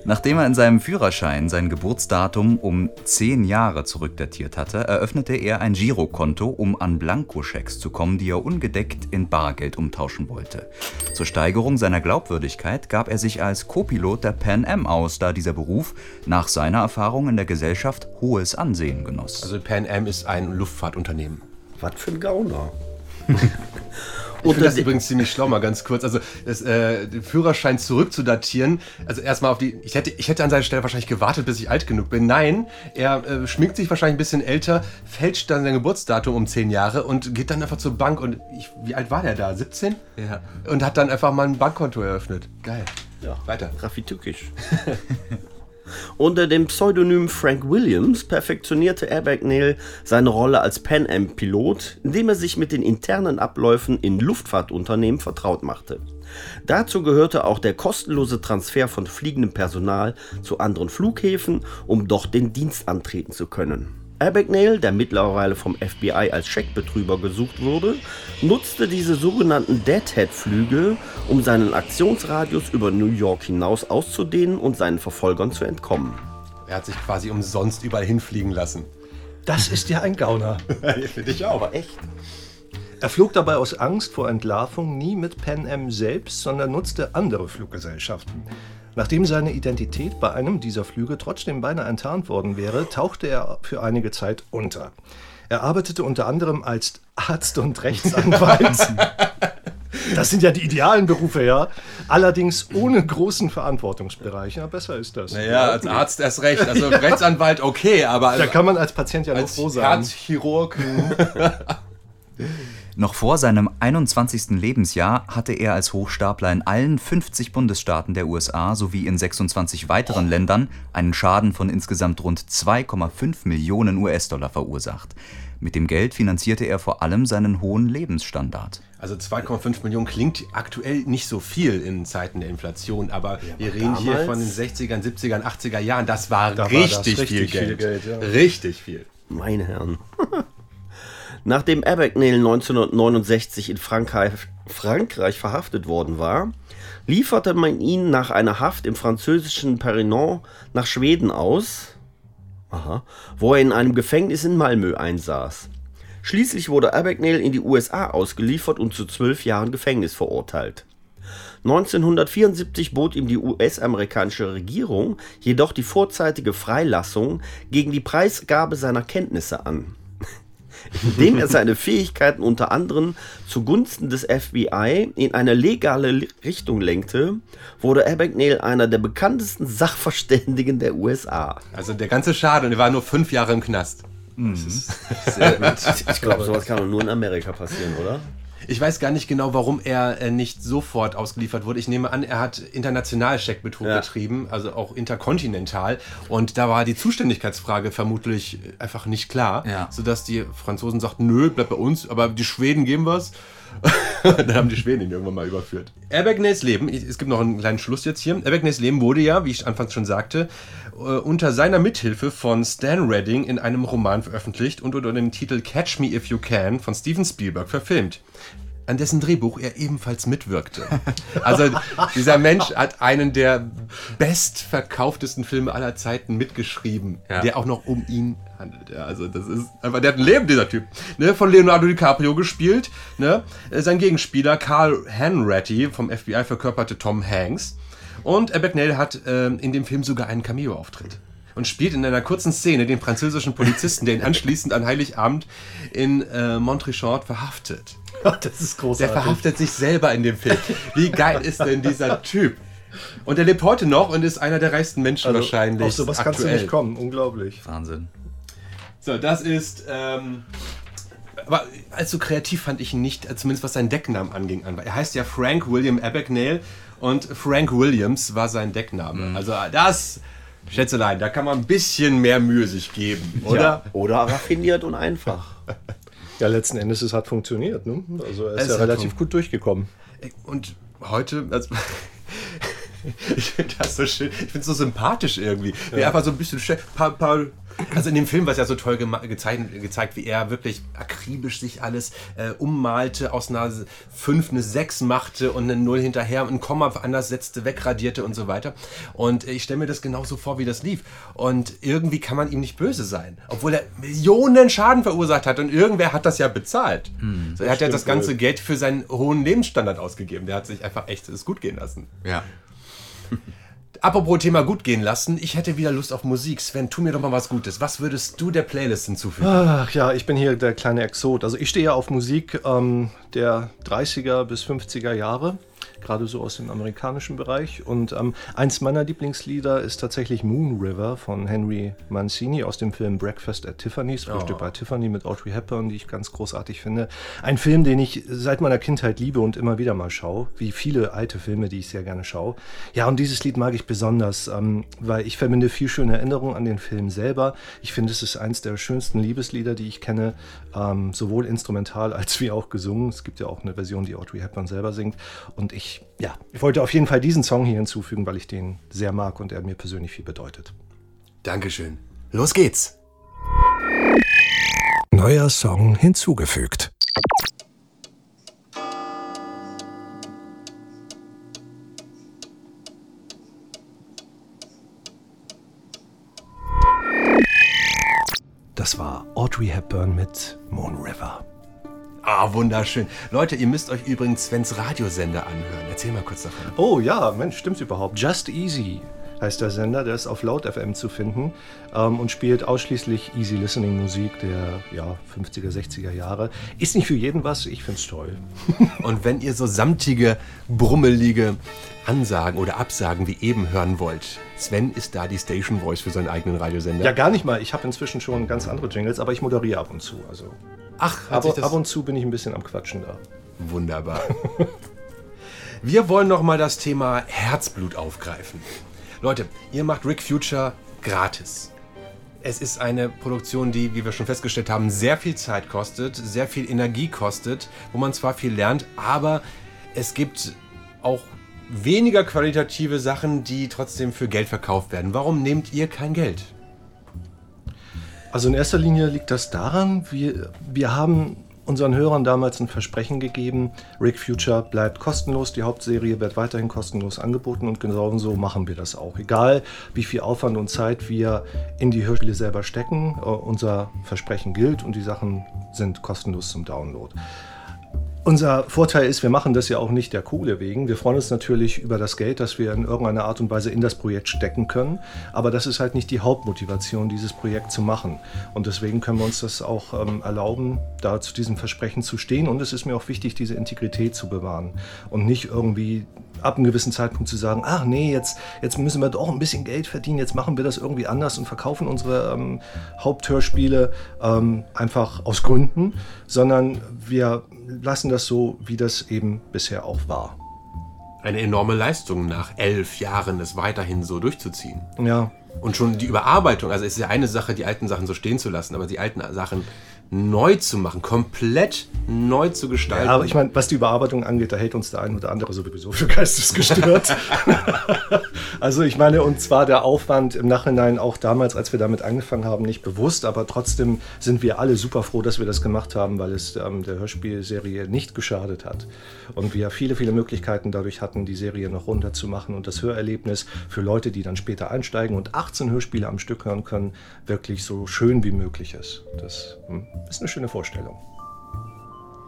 Nachdem er in seinem Führerschein sein Geburtsdatum um 10 Jahre zurückdatiert hatte, eröffnete er ein Girokonto, um an Blankoschecks zu kommen, die er ungedeckt in Bargeld umtauschen wollte. Zur Steigerung seiner Glaubwürdigkeit gab er sich als Co-Pilot der Pan Am aus, da dieser Beruf nach seiner Erfahrung in der Gesellschaft hohes Ansehen genoss. Also Pan Am ist ein Luftfahrtunternehmen. Was für ein Gauner. Ich finde das übrigens ziemlich schlau, mal ganz kurz. Also das, äh, den Führerschein zurückzudatieren. Also erstmal auf die. Ich hätte, ich hätte an seiner Stelle wahrscheinlich gewartet, bis ich alt genug bin. Nein, er äh, schminkt sich wahrscheinlich ein bisschen älter, fälscht dann sein Geburtsdatum um 10 Jahre und geht dann einfach zur Bank. Und ich, wie alt war der da? 17? Ja. Und hat dann einfach mal ein Bankkonto eröffnet. Geil. Ja. Weiter. Raffitückisch. Unter dem Pseudonym Frank Williams perfektionierte Abagnale seine Rolle als Pan Am-Pilot, indem er sich mit den internen Abläufen in Luftfahrtunternehmen vertraut machte. Dazu gehörte auch der kostenlose Transfer von fliegendem Personal zu anderen Flughäfen, um dort den Dienst antreten zu können. Abagnale, der mittlerweile vom FBI als Scheckbetrüger gesucht wurde, nutzte diese sogenannten Deadhead-Flüge, um seinen Aktionsradius über New York hinaus auszudehnen und seinen Verfolgern zu entkommen. Er hat sich quasi umsonst überall hinfliegen lassen. Das ist ja ein Gauner. Finde ich auch. Aber echt? Er flog dabei aus Angst vor Entlarvung nie mit Pan Am selbst, sondern nutzte andere Fluggesellschaften. Nachdem seine Identität bei einem dieser Flüge trotzdem beinahe enttarnt worden wäre, tauchte er für einige Zeit unter. Er arbeitete unter anderem als Arzt und Rechtsanwalt. Das sind ja die idealen Berufe, ja. Allerdings ohne großen Verantwortungsbereich. Ja, besser ist das. Naja, als Arzt erst recht. Also Rechtsanwalt okay, aber Da kann man als Patient ja nur als froh sein. Herzchirurg. Noch vor seinem 21. Lebensjahr hatte er als Hochstapler in allen 50 Bundesstaaten der USA sowie in 26 weiteren Ländern einen Schaden von insgesamt rund 2,5 Millionen US-Dollar verursacht. Mit dem Geld finanzierte er vor allem seinen hohen Lebensstandard. Also 2,5 Millionen klingt aktuell nicht so viel in Zeiten der Inflation, aber wir reden hier von den 60ern, 70ern, 80er Jahren. Das war, Da war richtig, das viel richtig viel Geld. Geld, ja. Richtig viel. Meine Herren. Nachdem Abagnale 1969 in Frankreich, Frankreich verhaftet worden war, lieferte man ihn nach einer Haft im französischen Perinon nach Schweden aus, aha, wo er in einem Gefängnis in Malmö einsaß. Schließlich wurde Abagnale in die USA ausgeliefert und zu zwölf Jahren Gefängnis verurteilt. 1974 bot ihm die US-amerikanische Regierung jedoch die vorzeitige Freilassung gegen die Preisgabe seiner Kenntnisse an. Indem er seine Fähigkeiten unter anderem zugunsten des FBI in eine legale Richtung lenkte, wurde Abagnale einer der bekanntesten Sachverständigen der USA. Also der ganze Schaden, und er war nur fünf Jahre im Knast. Sehr gut. Ich glaube, sowas kann doch nur in Amerika passieren, oder? Ich weiß gar nicht genau, warum er äh, nicht sofort ausgeliefert wurde. Ich nehme an, er hat international Scheckbetrug Ja. betrieben, also auch interkontinental. Und da war die Zuständigkeitsfrage vermutlich einfach nicht klar, Ja. sodass die Franzosen sagten, nö, bleib bei uns, aber die Schweden geben was. dann haben die Schweden ihn irgendwann mal überführt. Abergnays Leben, es gibt noch einen kleinen Schluss jetzt hier. Abergnays Leben wurde ja, wie ich anfangs schon sagte, äh, unter seiner Mithilfe von Stan Redding in einem Roman veröffentlicht und unter dem Titel Catch Me If You Can von Steven Spielberg verfilmt an dessen Drehbuch er ebenfalls mitwirkte. Also dieser Mensch hat einen der bestverkauftesten Filme aller Zeiten mitgeschrieben, Ja. der auch noch um ihn handelt. Ja, also das ist einfach, der hat ein Leben, dieser Typ. Ne, von Leonardo DiCaprio gespielt. Ne? Äh, Sein Gegenspieler Carl Hanratty vom FBI verkörperte Tom Hanks. Und Abagnale hat ähm, in dem Film sogar einen Cameo-Auftritt. Und spielt in einer kurzen Szene den französischen Polizisten, der ihn anschließend an Heiligabend in äh, Montrichard verhaftet. Das ist Der großartig. verhaftet sich selber in dem Film. Wie geil ist denn dieser Typ? Und er lebt heute noch und ist einer der reichsten Menschen Also, wahrscheinlich. Auf sowas kannst du aktuell. nicht kommen. Unglaublich. Wahnsinn. So, das ist. Ähm, aber allzu kreativ fand ich ihn nicht, äh, zumindest was seinen Decknamen anging. an. Er heißt ja Frank William Abagnale und Frank Williams war sein Deckname. Also das, Schätzelein, da kann man ein bisschen mehr Mühe sich geben, oder? Ja. Oder raffiniert und einfach. Ja, letzten Endes, es hat funktioniert. Ne? Also er ist Es ja relativ gut durchgekommen. Und heute, also, ich finde das so schön, ich finde es so sympathisch irgendwie. Wie er einfach so ein bisschen, paar, paar, also in dem Film war es ja so toll gezeigt, gezeigt, wie er wirklich akribisch sich alles äh, ummalte, aus einer 5 eine 6 machte und eine 0 hinterher, ein Komma anders setzte, wegradierte und so weiter. Und ich stelle mir das genauso vor, wie das lief. Und irgendwie kann man ihm nicht böse sein, obwohl er Millionen Schaden verursacht hat und irgendwer hat das ja bezahlt. so, er hat ja das ganze wohl. Geld für seinen hohen Lebensstandard ausgegeben. Der hat sich einfach echt es gut gehen lassen. Ja. Apropos Thema gut gehen lassen, ich hätte wieder Lust auf Musik. Sven, tu mir doch mal was Gutes. Was würdest du der Playlist hinzufügen? Ach ja, ich bin hier der kleine Exot. Also ich stehe ja auf Musik ähm, der 30er bis 50er Jahre, gerade so aus dem amerikanischen Bereich. Und ähm, eins meiner Lieblingslieder ist tatsächlich Moon River von Henry Mancini aus dem Film Breakfast at Tiffany's, Frühstück bei Tiffany mit Audrey Hepburn, die ich ganz großartig finde. Ein Film, den ich seit meiner Kindheit liebe und immer wieder mal schaue, wie viele alte Filme, die ich sehr gerne schaue. Ja, und dieses Lied mag ich besonders, ähm, weil ich verbinde viel schöne Erinnerungen an den Film selber. Ich finde, es ist eins der schönsten Liebeslieder, die ich kenne, ähm, sowohl instrumental als wie auch gesungen. Es gibt ja auch eine Version, die Audrey Hepburn selber singt. Und ich, ja, ich wollte auf jeden Fall diesen Song hier hinzufügen, weil ich den sehr mag und er mir persönlich viel bedeutet. Dankeschön. Los geht's. Neuer Song hinzugefügt. Das war Audrey Hepburn mit Moon River. Ah, wunderschön. Leute, ihr müsst euch übrigens Svens Radiosender anhören. Erzähl mal kurz davon. Oh ja, Mensch, stimmt's überhaupt? Just Easy heißt der Sender, der ist auf Laut FM zu finden ähm, und spielt ausschließlich Easy Listening Musik der ja, 50er, 60er Jahre. Ist nicht für jeden was, ich find's toll. Und wenn ihr so samtige, brummelige Ansagen oder Absagen wie eben hören wollt, Sven ist da die Station Voice für seinen eigenen Radiosender. Ja, gar nicht mal. Ich habe inzwischen schon ganz andere Jingles, aber ich moderiere ab und zu. Also Ach, hat sich ab, das ab und zu bin ich ein bisschen am Quatschen da. Wunderbar. Wir wollen noch mal das Thema Herzblut aufgreifen. Leute, ihr macht Rick Future gratis. Es ist eine Produktion, die, wie wir schon festgestellt haben, sehr viel Zeit kostet, sehr viel Energie kostet, wo man zwar viel lernt, aber es gibt auch weniger qualitative Sachen, die trotzdem für Geld verkauft werden. Warum nehmt ihr kein Geld? Also in erster Linie liegt das daran, wir, wir haben unseren Hörern damals ein Versprechen gegeben, Rick Future bleibt kostenlos, die Hauptserie wird weiterhin kostenlos angeboten und genau so machen wir das auch. Egal wie viel Aufwand und Zeit wir in die Hörspiele selber stecken, äh, unser Versprechen gilt und die Sachen sind kostenlos zum Download. Unser Vorteil ist, wir machen das ja auch nicht der Kohle wegen. Wir freuen uns natürlich über das Geld, das wir in irgendeiner Art und Weise in das Projekt stecken können. Aber das ist halt nicht die Hauptmotivation, dieses Projekt zu machen. Und deswegen können wir uns das auch ähm, erlauben, da zu diesem Versprechen zu stehen. Und es ist mir auch wichtig, diese Integrität zu bewahren und nicht irgendwie ab einem gewissen Zeitpunkt zu sagen, ach nee, jetzt, jetzt müssen wir doch ein bisschen Geld verdienen, jetzt machen wir das irgendwie anders und verkaufen unsere ähm, Haupthörspiele ähm, einfach aus Gründen, sondern wir lassen das so, wie das eben bisher auch war. Eine enorme Leistung nach elf Jahren, es weiterhin so durchzuziehen. Ja, Und schon die Überarbeitung, also es ist ja eine Sache, die alten Sachen so stehen zu lassen, aber die alten Sachen neu zu machen, komplett neu zu gestalten. Ja, aber ich meine, was die Überarbeitung angeht, da hält uns der ein oder andere sowieso für geistesgestört. also ich meine, und zwar der Aufwand im Nachhinein auch damals, als wir damit angefangen haben, nicht bewusst, aber trotzdem sind wir alle super froh, dass wir das gemacht haben, weil es ähm, der Hörspielserie nicht geschadet hat. Und wir viele, viele Möglichkeiten dadurch hatten, die Serie noch runterzumachen und das Hörerlebnis für Leute, die dann später einsteigen und 18 Hörspiele am Stück hören können, wirklich so schön wie möglich ist. Das hm, ist eine schöne Vorstellung.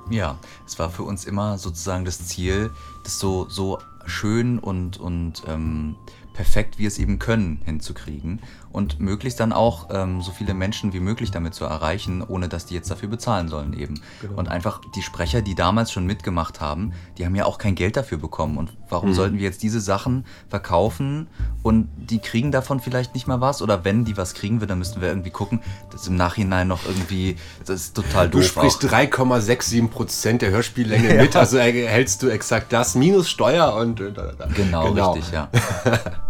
Ja, es war für uns immer sozusagen das Ziel, das so, so schön und, und ähm, perfekt wir es eben können hinzukriegen und möglichst dann auch ähm, so viele Menschen wie möglich damit zu erreichen, ohne dass die jetzt dafür bezahlen sollen eben. Genau. Und einfach die Sprecher, die damals schon mitgemacht haben, die haben ja auch kein Geld dafür bekommen. Und warum sollten wir jetzt diese Sachen verkaufen und die kriegen davon vielleicht nicht mal was? Oder wenn die was kriegen wir, dann müssten wir irgendwie gucken, dass im Nachhinein noch irgendwie, das ist total Du doof. sprichst auch. 3,67 Prozent der Hörspiellänge mit, also erhältst du exakt das, minus Steuer und... äh, da. Genau, richtig, ja.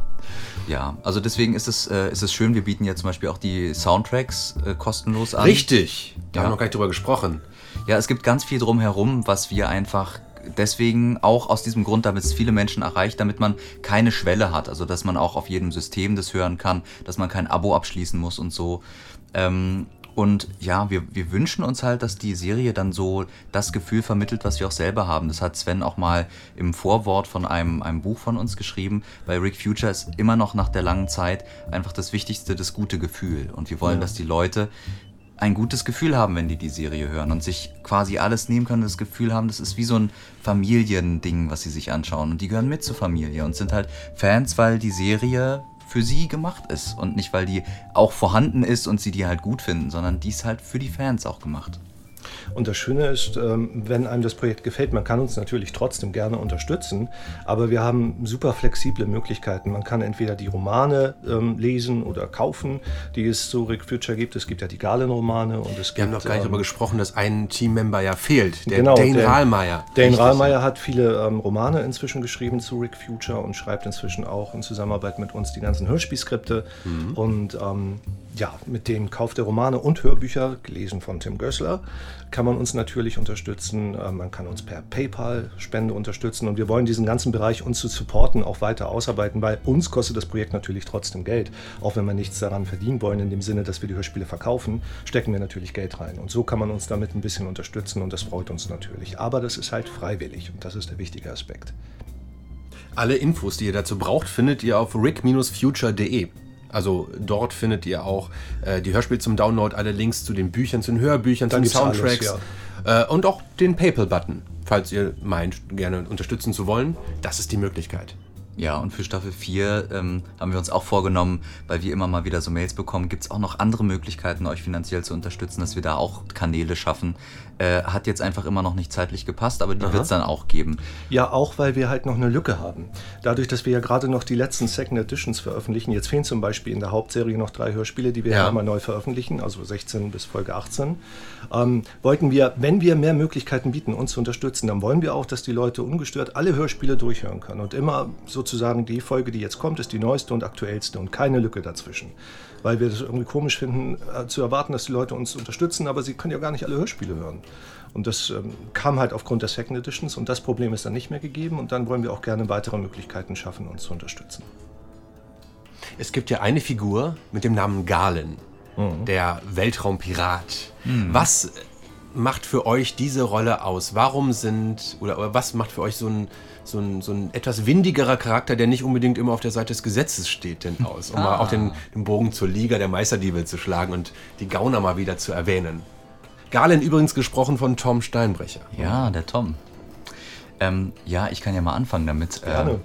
ja, also deswegen ist es, äh, ist es schön, wir bieten ja zum Beispiel auch die Soundtracks äh, kostenlos an. Richtig, da Ja. haben wir noch gar nicht drüber gesprochen. Ja, es gibt ganz viel drumherum, was wir einfach deswegen auch aus diesem Grund, damit es viele Menschen erreicht, damit man keine Schwelle hat. Also, dass man auch auf jedem System das hören kann, dass man kein Abo abschließen muss und so. Ähm, und ja, wir, wir wünschen uns halt, dass die Serie dann so das Gefühl vermittelt, was wir auch selber haben. Das hat Sven auch mal im Vorwort von einem, einem Buch von uns geschrieben. Bei Rick Future ist immer noch nach der langen Zeit einfach das Wichtigste das gute Gefühl. Und wir wollen, dass die Leute ein gutes Gefühl haben, wenn die die Serie hören und sich quasi alles nehmen können, das Gefühl haben, das ist wie so ein Familiending, was sie sich anschauen. Und die gehören mit zur Familie und sind halt Fans, weil die Serie für sie gemacht ist und nicht, weil die auch vorhanden ist und sie die halt gut finden, sondern die ist halt für die Fans auch gemacht. Und das Schöne ist, ähm, wenn einem das Projekt gefällt, man kann uns natürlich trotzdem gerne unterstützen, aber wir haben super flexible Möglichkeiten. Man kann entweder die Romane ähm, lesen oder kaufen, die es zu Rick Future gibt. Es gibt ja die Galen-Romane und es Wir haben gibt, noch gar nicht ähm, darüber gesprochen, dass ein Teammember ja fehlt, der Genau, Dane der- Rahlmeier. Dane. Rahlmeier hat viele ähm, Romane inzwischen geschrieben zu Rick Future und schreibt inzwischen auch in Zusammenarbeit mit uns die ganzen Hörspielskripte. Und ähm, ja, mit dem Kauf der Romane und Hörbücher, gelesen von Tim Gößler, kann man uns natürlich unterstützen. Äh, man kann uns per PayPal-Spende unterstützen. Und wir wollen diesen ganzen Bereich, uns zu supporten, auch weiter ausarbeiten, weil uns kostet das Projekt natürlich trotzdem Geld. Auch wenn wir nichts daran verdienen wollen, in dem Sinne, dass wir die Hörspiele verkaufen, stecken wir natürlich Geld rein. Und so kann man uns damit ein bisschen unterstützen und das freut uns natürlich. Aber das ist halt freiwillig und das ist der wichtige Aspekt. Alle Infos, die ihr dazu braucht, findet ihr auf rick-future.de. Also dort findet ihr auch äh, die Hörspiele zum Download, alle Links zu den Büchern, zu den Hörbüchern, Dann zu den gibt's alles, Soundtracks äh, und auch den PayPal-Button, falls ihr meint, gerne unterstützen zu wollen. Das ist die Möglichkeit. Ja, und für Staffel 4 ähm, haben wir uns auch vorgenommen, weil wir immer mal wieder so Mails bekommen, gibt es auch noch andere Möglichkeiten, euch finanziell zu unterstützen, dass wir da auch Kanäle schaffen. Äh, hat jetzt einfach immer noch nicht zeitlich gepasst, aber die wird es dann auch geben. Ja, auch weil wir halt noch eine Lücke haben. Dadurch, dass wir ja gerade noch die letzten Second Editions veröffentlichen, jetzt fehlen zum Beispiel in der Hauptserie noch drei Hörspiele, die wir Ja. mal neu veröffentlichen, also 16 bis Folge 18, ähm, wollten wir, wenn wir mehr Möglichkeiten bieten, uns zu unterstützen, dann wollen wir auch, dass die Leute ungestört alle Hörspiele durchhören können. Und immer sozusagen die Folge, die jetzt kommt, ist die neueste und aktuellste und keine Lücke dazwischen. Weil wir das irgendwie komisch finden, äh, zu erwarten, dass die Leute uns unterstützen, aber sie können ja gar nicht alle Hörspiele hören. Und das ähm, kam halt aufgrund der Second Editions und das Problem ist dann nicht mehr gegeben und dann wollen wir auch gerne weitere Möglichkeiten schaffen, uns zu unterstützen. Es gibt ja eine Figur mit dem Namen Galen, der Weltraumpirat. Was macht für euch diese Rolle aus? Warum sind, oder, oder was macht für euch so ein, so, ein, so ein etwas windigerer Charakter, der nicht unbedingt immer auf der Seite des Gesetzes steht, denn aus? Um mal auch den, den Bogen zur Liga der Meisterdiebe zu schlagen und die Gauner mal wieder zu erwähnen. Galen übrigens gesprochen von Tom Steinbrecher. Ja, der Tom. Ähm, ja, ich kann ja mal anfangen damit. Gerne. Ähm,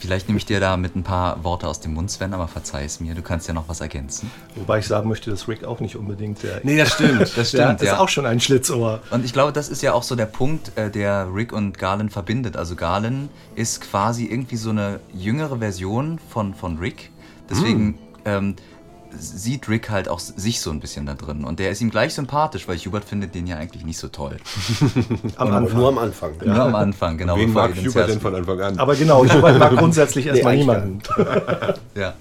vielleicht nehme ich dir da mit ein paar Worte aus dem Mund, Sven, aber verzeih es mir, du kannst ja noch was ergänzen. Wobei ich sagen möchte, dass Rick auch nicht unbedingt der. Nee, das stimmt. Das der stimmt, ist ja. auch schon ein Schlitzohr. Und ich glaube, das ist ja auch so der Punkt, äh, der Rick und Garland verbindet. Also Garland ist quasi irgendwie so eine jüngere Version von, von Rick. Deswegen ähm, sieht Rick halt auch sich so ein bisschen da drin. Und der ist ihm gleich sympathisch, weil Hubert findet den ja eigentlich nicht so toll. Am Aber Anfang. nur am Anfang. Nur am Anfang, genau. Wen mag Hubert denn von Anfang an? Aber genau, ich mag grundsätzlich erstmal eigentlich niemanden. Ja.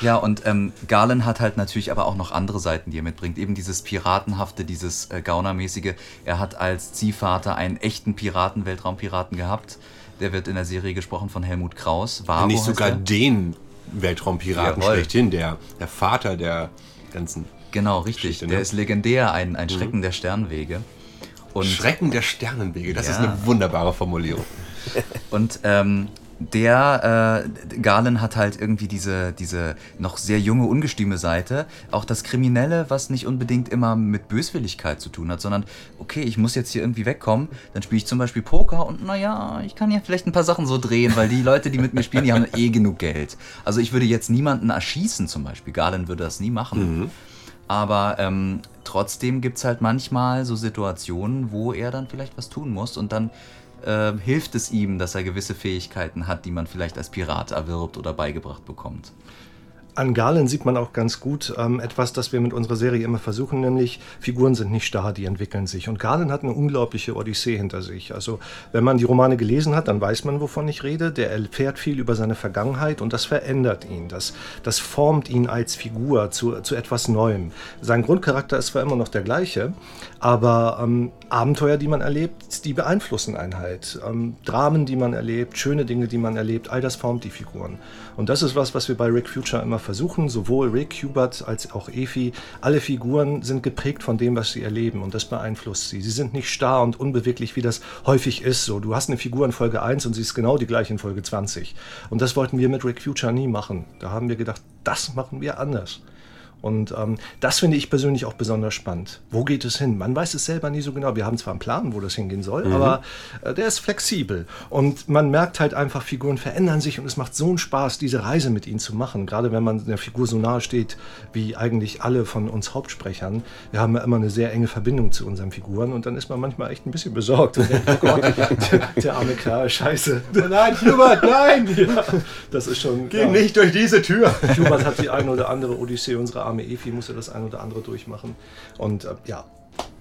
Ja, und ähm, Garland hat halt natürlich aber auch noch andere Seiten, die er mitbringt. Eben dieses Piratenhafte, dieses äh, Gaunermäßige. Er hat als Ziehvater einen echten Piraten, Weltraumpiraten gehabt. Der wird in der Serie gesprochen von Helmut Kraus. Varo Nicht sogar den Weltraumpiraten Jawohl. schlechthin, der, der Vater der ganzen Genau, richtig. Ne? Der ist legendär, ein, ein Schrecken der Sternwege. Und Schrecken der Sternenwege. Das ist Ja. eine wunderbare Formulierung. Und ähm, der äh, Galen hat halt irgendwie diese, diese noch sehr junge, ungestüme Seite. Auch das Kriminelle, was nicht unbedingt immer mit Böswilligkeit zu tun hat, sondern, okay, ich muss jetzt hier irgendwie wegkommen, dann spiele ich zum Beispiel Poker und naja, ich kann ja vielleicht ein paar Sachen so drehen, weil die Leute, die mit mir spielen, die haben eh genug Geld. Also ich würde jetzt niemanden erschießen zum Beispiel. Galen würde das nie machen. Aber ähm, trotzdem gibt es halt manchmal so Situationen, wo er dann vielleicht was tun muss und dann äh, hilft es ihm, dass er gewisse Fähigkeiten hat, die man vielleicht als Pirat erwirbt oder beigebracht bekommt. An Galen sieht man auch ganz gut ähm, etwas, das wir mit unserer Serie immer versuchen, nämlich Figuren sind nicht starr, die entwickeln sich. Und Galen hat eine unglaubliche Odyssee hinter sich. Also wenn man die Romane gelesen hat, dann weiß man, wovon ich rede. Der erfährt viel über seine Vergangenheit und das verändert ihn. Das, das formt ihn als Figur zu, zu etwas Neuem. Sein Grundcharakter ist zwar immer noch der gleiche, aber ähm, Abenteuer, die man erlebt, die beeinflussen einen halt. Ähm, Dramen, die man erlebt, schöne Dinge, die man erlebt, all das formt die Figuren. Und das ist was, was wir bei Rick Future immer versuchen. Sowohl Rick, Hubert als auch Efi, alle Figuren sind geprägt von dem, was sie erleben und das beeinflusst sie. Sie sind nicht starr und unbeweglich, wie das häufig ist. So, du hast eine Figur in Folge 1 und sie ist genau die gleiche in Folge 20. Und das wollten wir mit Rick Future nie machen. Da haben wir gedacht, das machen wir anders. Und ähm, das finde ich persönlich auch besonders spannend. Wo geht es hin? Man weiß es selber nie so genau. Wir haben zwar einen Plan, wo das hingehen soll, aber äh, der ist flexibel. Und man merkt halt einfach, Figuren verändern sich und es macht so einen Spaß, diese Reise mit ihnen zu machen. Gerade wenn man der Figur so nahe steht, wie eigentlich alle von uns Hauptsprechern. Wir haben ja immer eine sehr enge Verbindung zu unseren Figuren und dann ist man manchmal echt ein bisschen besorgt. Und denkt, oh Gott, der, der arme Kerl, scheiße. Nein, Hubert, nein! Ja, das ist schon. Geh ja. nicht durch diese Tür! Hubert hat die eine oder andere Odyssee, unsere arme Efi musste das ein oder andere durchmachen. Und äh, ja,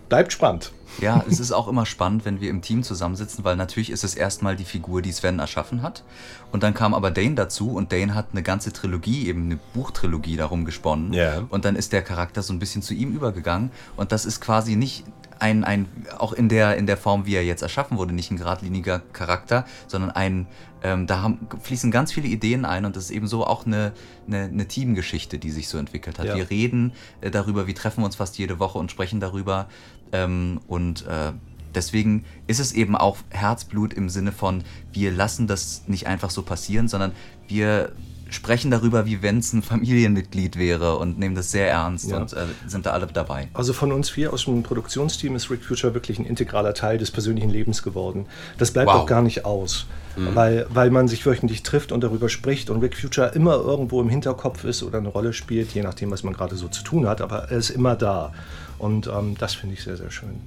bleibt spannend. Ja, es ist auch immer spannend, wenn wir im Team zusammensitzen, weil natürlich ist es erstmal die Figur, die Sven erschaffen hat. Und dann kam aber Dane dazu und Dane hat eine ganze Trilogie, eben eine Buchtrilogie darum gesponnen. Ja. Und dann ist der Charakter so ein bisschen zu ihm übergegangen. Und das ist quasi nicht ein, ein auch in der, in der Form, wie er jetzt erschaffen wurde, nicht ein geradliniger Charakter, sondern ein, ähm, da haben, fließen ganz viele Ideen ein und das ist eben so auch eine, eine, eine Teamgeschichte, die sich so entwickelt hat. Ja. Wir reden äh, darüber, wir treffen uns fast jede Woche und sprechen darüber. Ähm, und äh, deswegen ist es eben auch Herzblut im Sinne von, wir lassen das nicht einfach so passieren, sondern wir sprechen darüber, wie wenn es ein Familienmitglied wäre und nehmen das sehr ernst Ja. und äh, sind da alle dabei. Also von uns vier aus dem Produktionsteam ist Rick Future wirklich ein integraler Teil des persönlichen Lebens geworden. Das bleibt Wow. auch gar nicht aus, weil, weil man sich wöchentlich trifft und darüber spricht und Rick Future immer irgendwo im Hinterkopf ist oder eine Rolle spielt, je nachdem, was man gerade so zu tun hat, aber er ist immer da. Und ähm, das finde ich sehr, sehr schön.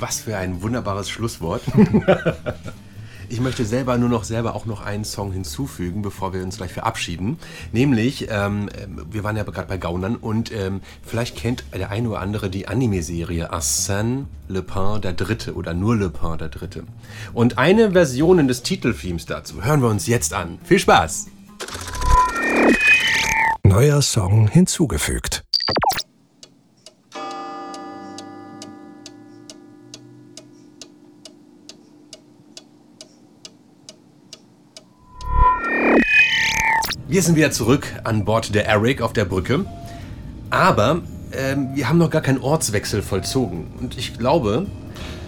Was für ein wunderbares Schlusswort. Ich möchte selber nur noch selber auch noch einen Song hinzufügen, bevor wir uns gleich verabschieden. Nämlich, ähm, ähm, wir waren ja gerade bei Gaunern und ähm, vielleicht kennt der eine oder andere die Anime-Serie Arsène Lupin der Dritte oder nur Lupin der Dritte. Und eine Version des Titelthemes dazu hören wir uns jetzt an. Viel Spaß! Neuer Song hinzugefügt. Wir sind wieder zurück an Bord der Eric auf der Brücke. Aber ähm, wir haben noch gar keinen Ortswechsel vollzogen. Und ich glaube,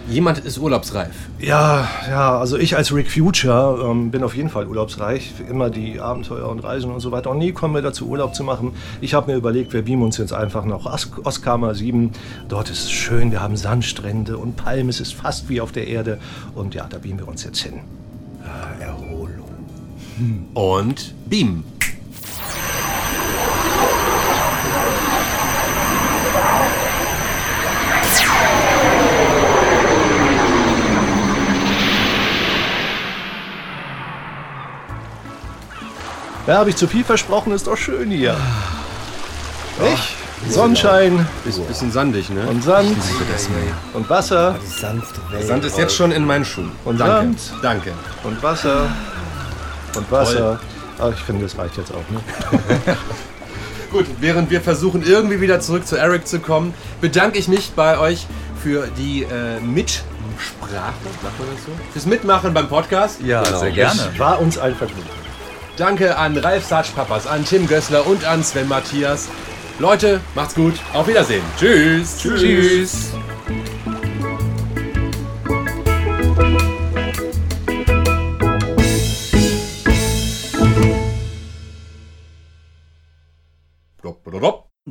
jemand ist urlaubsreif. Ja, ja, also ich als Rick Future ähm, bin auf jeden Fall urlaubsreich. Immer die Abenteuer und Reisen und so weiter. Und nie kommen wir dazu, Urlaub zu machen. Ich habe mir überlegt, wir beamen uns jetzt einfach nach Os Oskama 7. Dort ist es schön, wir haben Sandstrände und Palmen. Es ist fast wie auf der Erde. Und ja, da beamen wir uns jetzt hin. Erholung. Und Beam. Ja, habe ich zu viel versprochen, ist doch schön hier. Nicht? Sonnenschein Ist bisschen sandig, ne? und Sand und Wasser Die sanfte Welt. Sand ist jetzt schon in meinen Schuhen. Und Danke. Sand. Danke. und Wasser und Wasser Aber ich finde, das reicht jetzt auch. Ne? Gut, während wir versuchen, irgendwie wieder zurück zu Eric zu kommen, bedanke ich mich bei euch für die äh, Mitsprache, sagt man das so? Fürs Mitmachen beim Podcast. Ja, sehr gerne. War uns ein Vergnügen. Danke an Ralf Satschpapas, an Tim Gössler und an Sven Matthias. Leute, macht's gut. Auf Wiedersehen. Tschüss. Tschüss. Blop.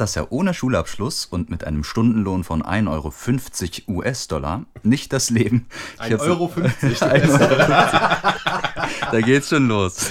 Dass er ohne Schulabschluss und mit einem Stundenlohn von 1,50 Euro US-Dollar nicht das Leben. Ich 1,50 hab's- Euro. 50. 1,50 Euro. Da geht's schon los.